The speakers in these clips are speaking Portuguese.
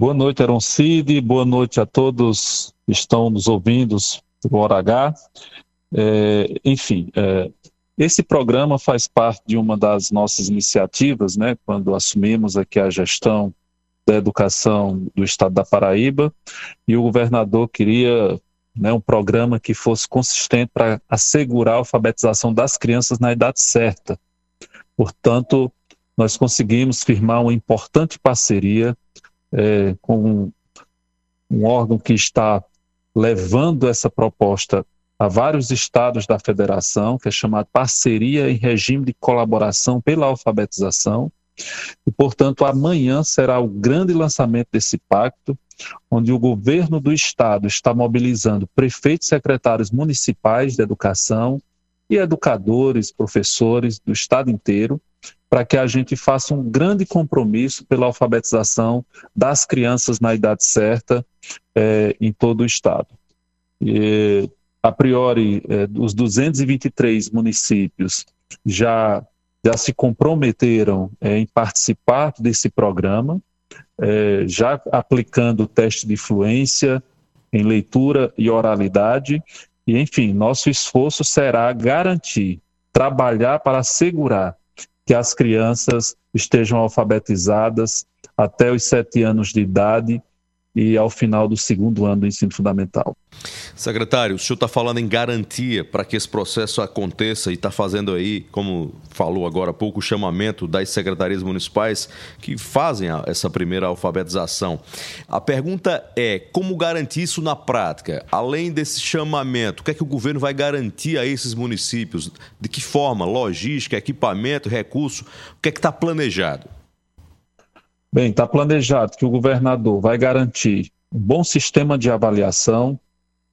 Boa noite, Aaron Cid. Boa noite a todos que estão nos ouvindo do Hora H. É, enfim, é, esse programa faz parte de uma das nossas iniciativas, né, quando assumimos aqui a gestão da educação do estado da Paraíba, e o governador queria né, um programa que fosse consistente para assegurar a alfabetização das crianças na idade certa. Portanto, nós conseguimos firmar uma importante parceria é, com um órgão que está levando essa proposta a vários estados da federação, que é chamado Parceria em Regime de Colaboração pela Alfabetização. E, portanto, amanhã será o grande lançamento desse pacto, onde o governo do estado está mobilizando prefeitos e secretários municipais de educação e educadores, professores do estado inteiro, para que a gente faça um grande compromisso pela alfabetização das crianças na idade certa é, em todo o estado. E, a priori, é, os 223 municípios já, já se comprometeram é, em participar desse programa, é, já aplicando o teste de fluência em leitura e oralidade, e enfim, nosso esforço será garantir, trabalhar para assegurar que as crianças estejam alfabetizadas até os sete anos de idade e ao final do segundo ano do ensino fundamental. Secretário, o senhor está falando em garantia para que esse processo aconteça e está fazendo aí, como falou agora há pouco, o chamamento das secretarias municipais que fazem essa primeira alfabetização. A pergunta é: como garantir isso na prática? Além desse chamamento, o que é que o governo vai garantir a esses municípios? De que forma? Logística, equipamento, recurso? O que é que está planejado? Bem, está planejado que o governador vai garantir um bom sistema de avaliação,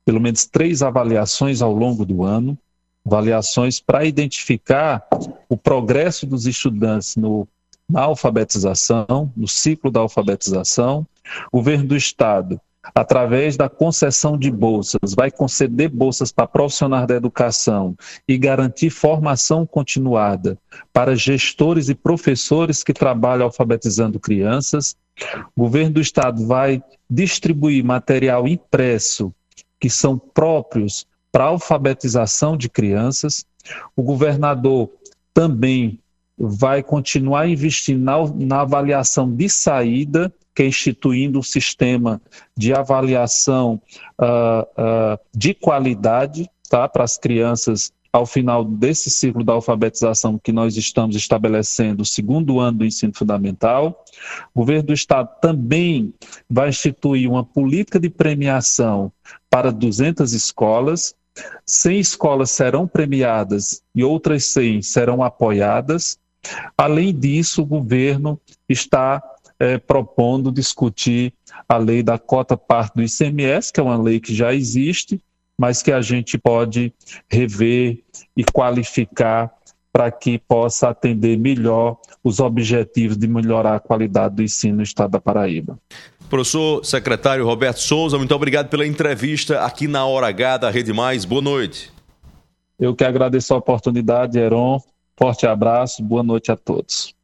pelo menos três avaliações ao longo do ano, avaliações para identificar o progresso dos estudantes no, na alfabetização, no ciclo da alfabetização. O governo do Estado através da concessão de bolsas, vai conceder bolsas para profissionais da educação e garantir formação continuada para gestores e professores que trabalham alfabetizando crianças. O governo do estado vai distribuir material impresso que são próprios para alfabetização de crianças. O governador também vai continuar investindo na, na avaliação de saída que é instituindo um sistema de avaliação uh, uh, de qualidade tá, para as crianças ao final desse ciclo da alfabetização que nós estamos estabelecendo, o segundo ano do ensino fundamental. O governo do Estado também vai instituir uma política de premiação para 200 escolas. 100 escolas serão premiadas e outras 100 serão apoiadas. Além disso, o governo está é, propondo discutir a lei da cota parte do ICMS, que é uma lei que já existe, mas que a gente pode rever e qualificar para que possa atender melhor os objetivos de melhorar a qualidade do ensino no estado da Paraíba. Professor secretário Roberto Souza, muito obrigado pela entrevista aqui na Hora H da Rede Mais. Boa noite. Eu que agradeço a oportunidade, Heron. Forte abraço, boa noite a todos.